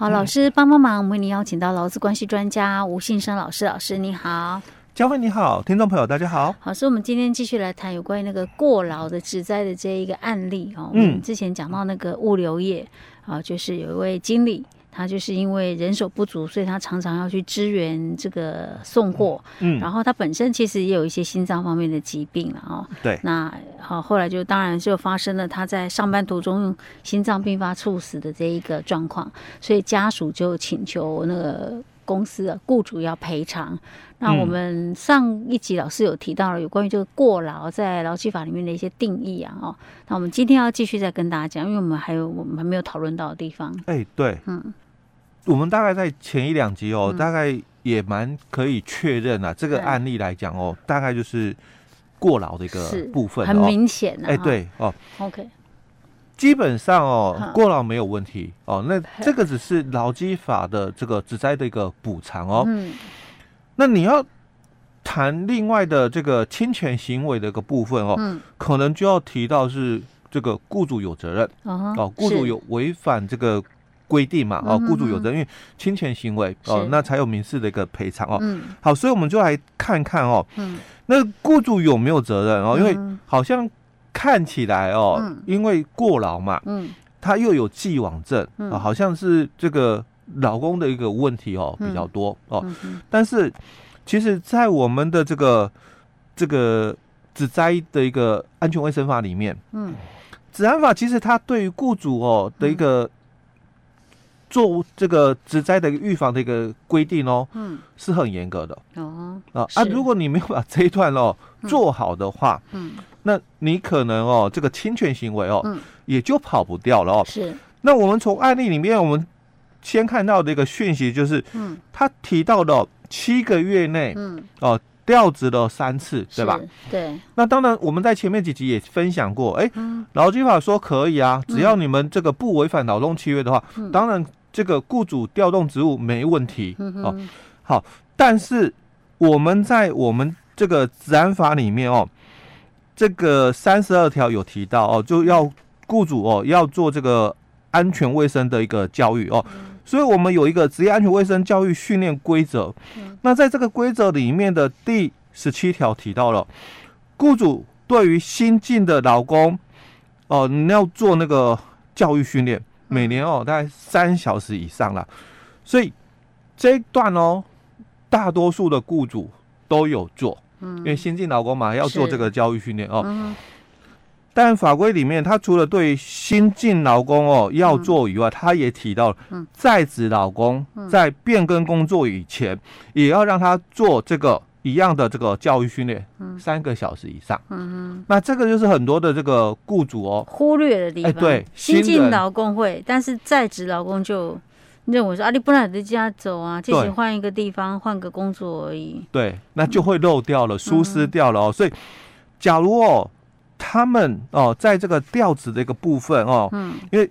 好，老师帮帮忙，我们为您邀请到劳资关系专家吴信生老师，老师你好，嘉惠你好，听众朋友大家好。好，所以我们今天继续来谈有关于那个过劳的职灾的这一个案例哦。嗯，之前讲到那个物流业啊，就是有一位经理。他就是因为人手不足，所以他常常要去支援这个送货。嗯，然后他本身其实也有一些心脏方面的疾病了哦。对，那好，后来就当然就发生了他在上班途中心脏病发猝死的这一个状况，所以家属就请求那个公司的雇主要赔偿。那我们上一集老师有提到了有关于这个过劳在劳基法里面的一些定义啊，哦，那我们今天要继续再跟大家讲，因为我们还有我们还没有讨论到的地方。哎，对，嗯。我们大概在前一两集哦，嗯、大概也蛮可以确认啊。这个案例来讲哦，大概就是过劳的一个部分，很明显的。哎，对哦，OK，基本上哦，过劳没有问题哦。那这个只是劳基法的这个职灾的一个补偿哦。嗯，那你要谈另外的这个侵权行为的一个部分哦，嗯，可能就要提到是这个雇主有责任哦，雇主有违反这个。规定嘛，哦，雇主有责任，因为侵权行为哦，那才有民事的一个赔偿哦。嗯，好，所以我们就来看看哦，嗯，那雇主有没有责任哦？因为好像看起来哦，因为过劳嘛，嗯，他又有既往症啊，好像是这个老公的一个问题哦比较多哦。但是其实，在我们的这个这个职灾的一个安全卫生法里面，嗯，职安法其实它对于雇主哦的一个做这个职灾的预防的一个规定哦，嗯，是很严格的。哦啊啊！如果你没有把这一段哦做好的话，嗯，那你可能哦这个侵权行为哦，嗯，也就跑不掉了哦。是。那我们从案例里面，我们先看到的一个讯息就是，嗯，他提到的七个月内，嗯，哦调职了三次，对吧？对。那当然，我们在前面几集也分享过，哎，劳基法说可以啊，只要你们这个不违反劳动契约的话，当然。这个雇主调动职务没问题哦，好，但是我们在我们这个职安法里面哦，这个三十二条有提到哦，就要雇主哦要做这个安全卫生的一个教育哦，所以我们有一个职业安全卫生教育训练规则。那在这个规则里面的第十七条提到了，雇主对于新进的劳工哦，你要做那个教育训练。每年哦，大概三小时以上啦，所以这一段哦，大多数的雇主都有做，嗯，因为新进劳工嘛，要做这个教育训练哦。嗯，但法规里面，他除了对新进劳工哦要做以外，他也提到，在职劳工在变更工作以前，也要让他做这个。一样的这个教育训练，三个小时以上，嗯哼，那这个就是很多的这个雇主哦。忽略的地方。哎，对，新进劳工会，但是在职劳工就认为说啊，你不能在家走啊，进行换一个地方，换个工作而已。对，那就会漏掉了，疏失掉了哦。所以，假如哦，他们哦，在这个调子的一个部分哦，嗯，因为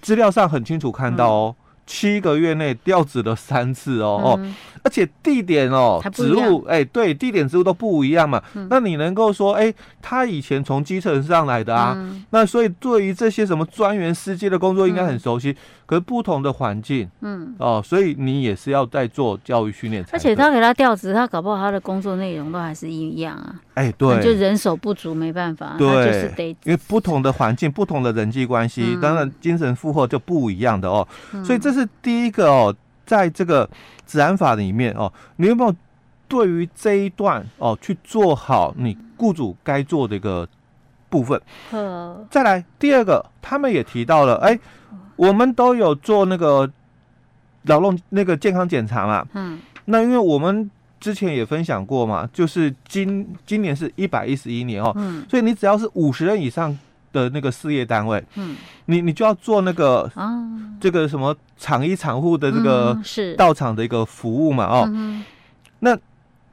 资料上很清楚看到哦。七个月内调职了三次哦哦，而且地点哦职务哎对，地点职务都不一样嘛。那你能够说哎，他以前从基层上来的啊，那所以对于这些什么专员司机的工作应该很熟悉。可是不同的环境，嗯哦，所以你也是要在做教育训练。而且他给他调职，他搞不好他的工作内容都还是一样啊。哎对，就人手不足没办法，对，就是得因为不同的环境、不同的人际关系，当然精神负荷就不一样的哦。所以这是第一个哦，在这个职安法里面哦，你有没有对于这一段哦去做好你雇主该做的一个部分？嗯。再来第二个，他们也提到了，哎。我们都有做那个劳动那个健康检查嘛，嗯，那因为我们之前也分享过嘛，就是今今年是一百一十一年哦，嗯，所以你只要是五十人以上的那个事业单位，嗯，你你就要做那个啊，这个什么厂医厂护的这个是到场的一个服务嘛，哦，那。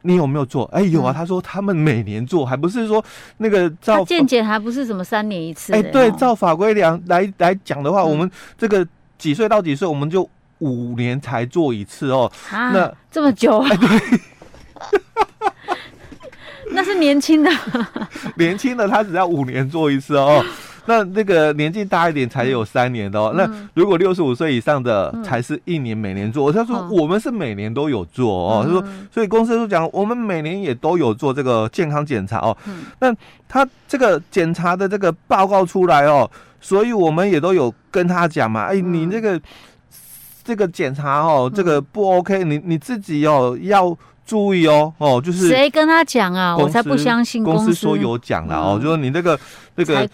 你有没有做？哎，有啊。他说他们每年做，还不是说那个照健检还不是什么三年一次。哎，对，照法规量来来讲的话，我们这个几岁到几岁，我们就五年才做一次哦。啊，那这么久啊？对，那是年轻的，年轻的他只要五年做一次哦。那那个年纪大一点才有三年的哦。嗯、那如果六十五岁以上的才是一年每年做。他说我们是每年都有做哦。他说，所以公司都讲我们每年也都有做这个健康检查哦。那他这个检查的这个报告出来哦，所以我们也都有跟他讲嘛。哎，你这个这个检查哦，这个不 OK，你你自己哦要。注意哦，哦，就是谁跟他讲啊？我才不相信公司说有讲了哦，就说你那个那个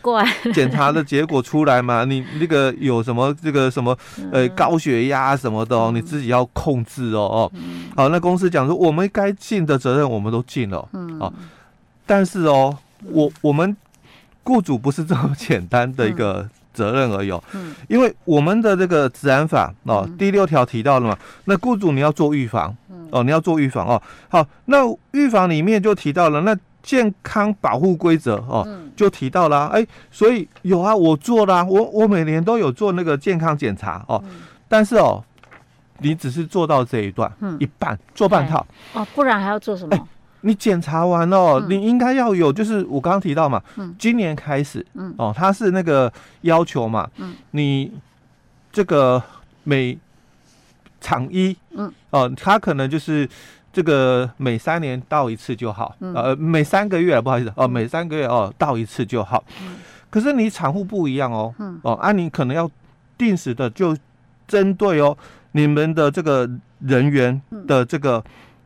检查的结果出来嘛，你那个有什么这个什么呃高血压什么的哦，你自己要控制哦哦。好，那公司讲说我们该尽的责任我们都尽了，嗯，哦，但是哦，我我们雇主不是这么简单的一个。责任而有，嗯，因为我们的这个职安法哦，第六条提到了嘛，那雇主你要做预防，哦，你要做预防哦，好，那预防里面就提到了那健康保护规则哦，就提到了，哎，所以有啊，我做啦，我我每年都有做那个健康检查哦，但是哦，你只是做到这一段，嗯。一半做半套。哦，不然还要做什么？你检查完哦，嗯、你应该要有，就是我刚刚提到嘛，嗯、今年开始，嗯、哦，他是那个要求嘛，嗯、你这个每厂医，嗯，哦，他可能就是这个每三年到一次就好，嗯、呃，每三个月，不好意思，哦，每三个月哦到一次就好，嗯、可是你产户不一样哦，嗯、哦，啊，你可能要定时的就针对哦你们的这个人员的这个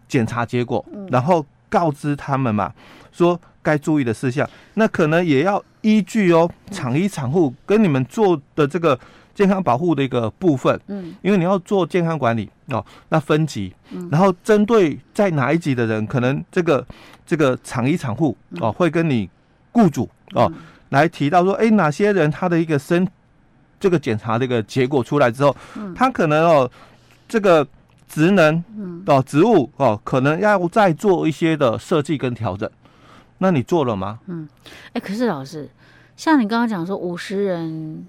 检查结果，嗯、然后。告知他们嘛，说该注意的事项，那可能也要依据哦，厂医厂户跟你们做的这个健康保护的一个部分，嗯，因为你要做健康管理哦，那分级，嗯，然后针对在哪一级的人，可能这个这个厂医厂户哦会跟你雇主哦来提到说，哎，哪些人他的一个身这个检查的一个结果出来之后，他可能哦这个。职能哦，职务哦，可能要再做一些的设计跟调整。那你做了吗？嗯，哎、欸，可是老师，像你刚刚讲说五十人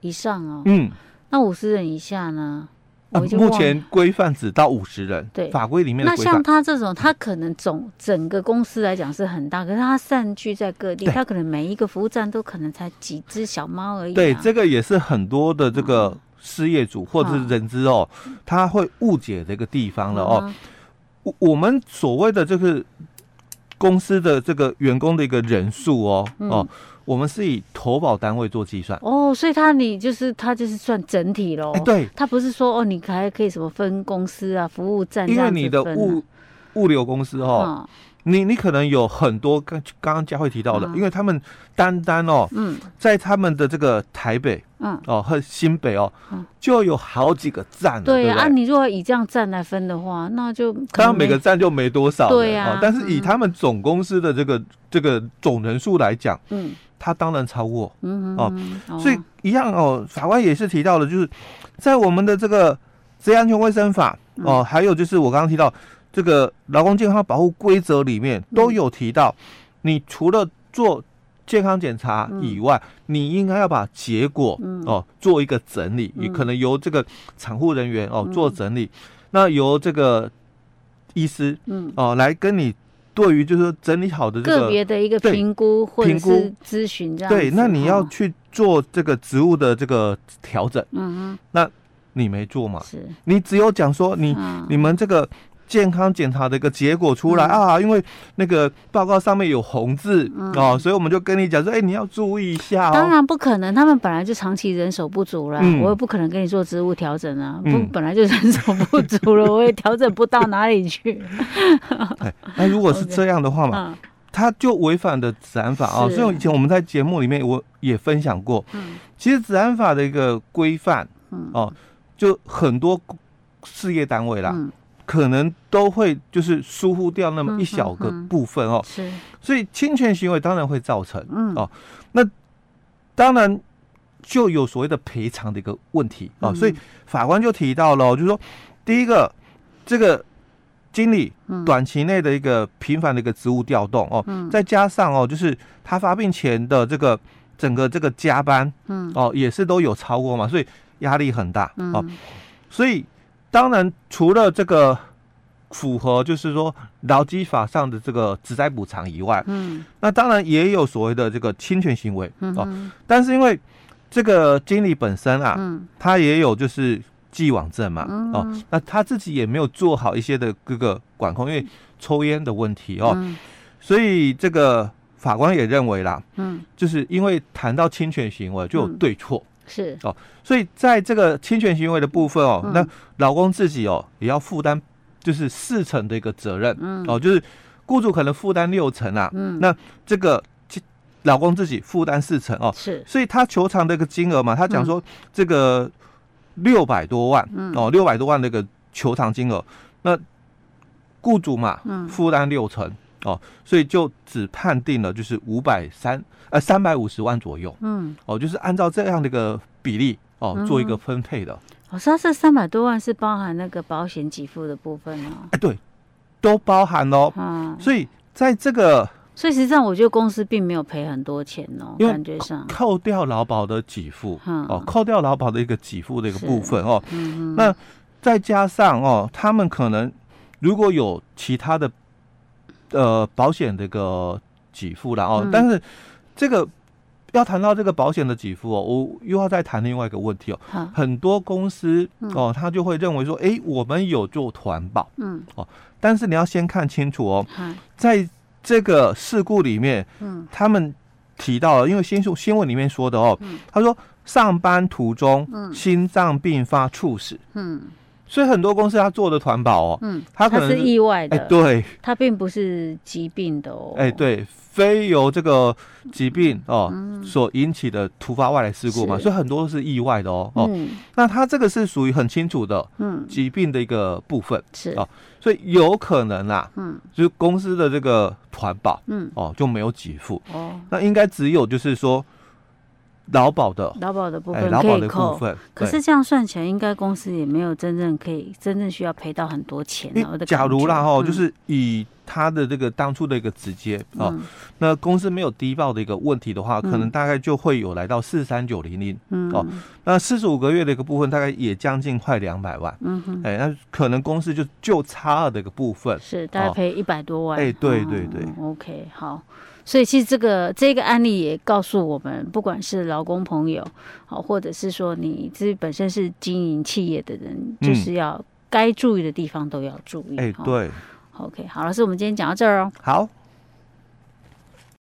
以上哦，嗯，那五十人以下呢？啊、目前规范只到五十人，对，法规里面的。那像他这种，他可能总整个公司来讲是很大，可是他散居在各地，他可能每一个服务站都可能才几只小猫而已、啊。对，这个也是很多的这个。嗯事业主或者是人资哦，他会误解这个地方了哦。我我们所谓的这个公司的这个员工的一个人数哦哦，我们是以投保单位做计算哦，所以他你就是他就是算整体喽。对，他不是说哦，你还可以什么分公司啊、服务站，因为你的物物流公司哦。你你可能有很多刚刚刚佳慧提到的，因为他们单单哦，嗯，在他们的这个台北，嗯，哦和新北哦，就有好几个站。对呀，啊，你如果以这样站来分的话，那就当然每个站就没多少。对呀，但是以他们总公司的这个这个总人数来讲，嗯，他当然超过，嗯哦，所以一样哦，法官也是提到了，就是在我们的这个职业安全卫生法哦，还有就是我刚刚提到。这个劳工健康保护规则里面都有提到，你除了做健康检查以外，你应该要把结果哦做一个整理，你可能由这个产护人员哦做整理，那由这个医师哦来跟你对于就是整理好的这个个别的一个评估或者是咨询这样。对，那你要去做这个职务的这个调整，嗯嗯，那你没做嘛？是，你只有讲说你你们这个。健康检查的一个结果出来、嗯、啊，因为那个报告上面有红字、嗯、哦，所以我们就跟你讲说，哎、欸，你要注意一下、哦。当然不可能，他们本来就长期人手不足了，嗯、我也不可能跟你做职务调整啊。不，本来就人手不足了，我也调整不到哪里去。哎，那如果是这样的话嘛，他就违反的职安法啊。所以以前我们在节目里面我也分享过，嗯，其实职安法的一个规范，嗯哦，就很多事业单位啦。嗯可能都会就是疏忽掉那么一小个部分哦，是，所以侵权行为当然会造成，嗯。哦，那当然就有所谓的赔偿的一个问题哦，所以法官就提到了，就是说第一个这个经理短期内的一个频繁的一个职务调动哦，再加上哦，就是他发病前的这个整个这个加班，嗯。哦，也是都有超过嘛，所以压力很大哦，所以。当然，除了这个符合就是说劳基法上的这个职灾补偿以外，嗯，那当然也有所谓的这个侵权行为，嗯、哦，但是因为这个经理本身啊，嗯，他也有就是既往症嘛，嗯、哦，那他自己也没有做好一些的各个管控，因为抽烟的问题哦，嗯、所以这个法官也认为啦，嗯，就是因为谈到侵权行为就有对错。嗯是。哦，所以在这个侵权行为的部分哦，嗯、那老公自己哦也要负担，就是四成的一个责任，嗯，哦，就是雇主可能负担六成啊，嗯，那这个老公自己负担四成哦，是，所以他求偿的一个金额嘛，他讲说这个六百多万，嗯，哦，六百多万的一个求偿金额，那雇主嘛，嗯，负担六成。哦，所以就只判定了就是五百三呃三百五十万左右，嗯，哦，就是按照这样的一个比例哦、嗯、做一个分配的。哦，说这三百多万是包含那个保险给付的部分哦。哎，对，都包含哦。嗯，所以在这个，所以实际上我觉得公司并没有赔很多钱哦，感觉上扣掉劳保的给付，嗯、哦，扣掉劳保的一个给付的一个部分哦，嗯，那再加上哦，他们可能如果有其他的。呃，保险这个给付了哦，嗯、但是这个要谈到这个保险的给付哦，我又要再谈另外一个问题哦。很多公司哦，他就会认为说，哎、欸，我们有做团保，嗯，哦，但是你要先看清楚哦，嗯、在这个事故里面，嗯，他们提到了，因为新闻新闻里面说的哦，嗯、他说上班途中心脏病发猝死，嗯。嗯所以很多公司他做的团保哦，嗯，他可能是，是意外的，哎，对，他并不是疾病的哦，哎，对，非由这个疾病哦、嗯、所引起的突发外来事故嘛，所以很多都是意外的哦，哦，嗯、那他这个是属于很清楚的，嗯，疾病的一个部分是。哦，所以有可能啊，嗯，就是公司的这个团保，嗯，哦就没有给付。哦，那应该只有就是说。劳保的劳保的部分可以扣，可是这样算起来，应该公司也没有真正可以真正需要赔到很多钱。假如啦哈，就是以他的这个当初的一个直接啊，那公司没有低报的一个问题的话，可能大概就会有来到四三九零零哦。那四十五个月的一个部分，大概也将近快两百万。嗯哼，哎，那可能公司就就差了的一个部分是大概赔一百多万。哎，对对对，OK，好。所以其实这个这个案例也告诉我们，不管是劳工朋友，好，或者是说你自己本身是经营企业的人，嗯、就是要该注意的地方都要注意。哎，对。OK，好，老师，我们今天讲到这儿哦。好。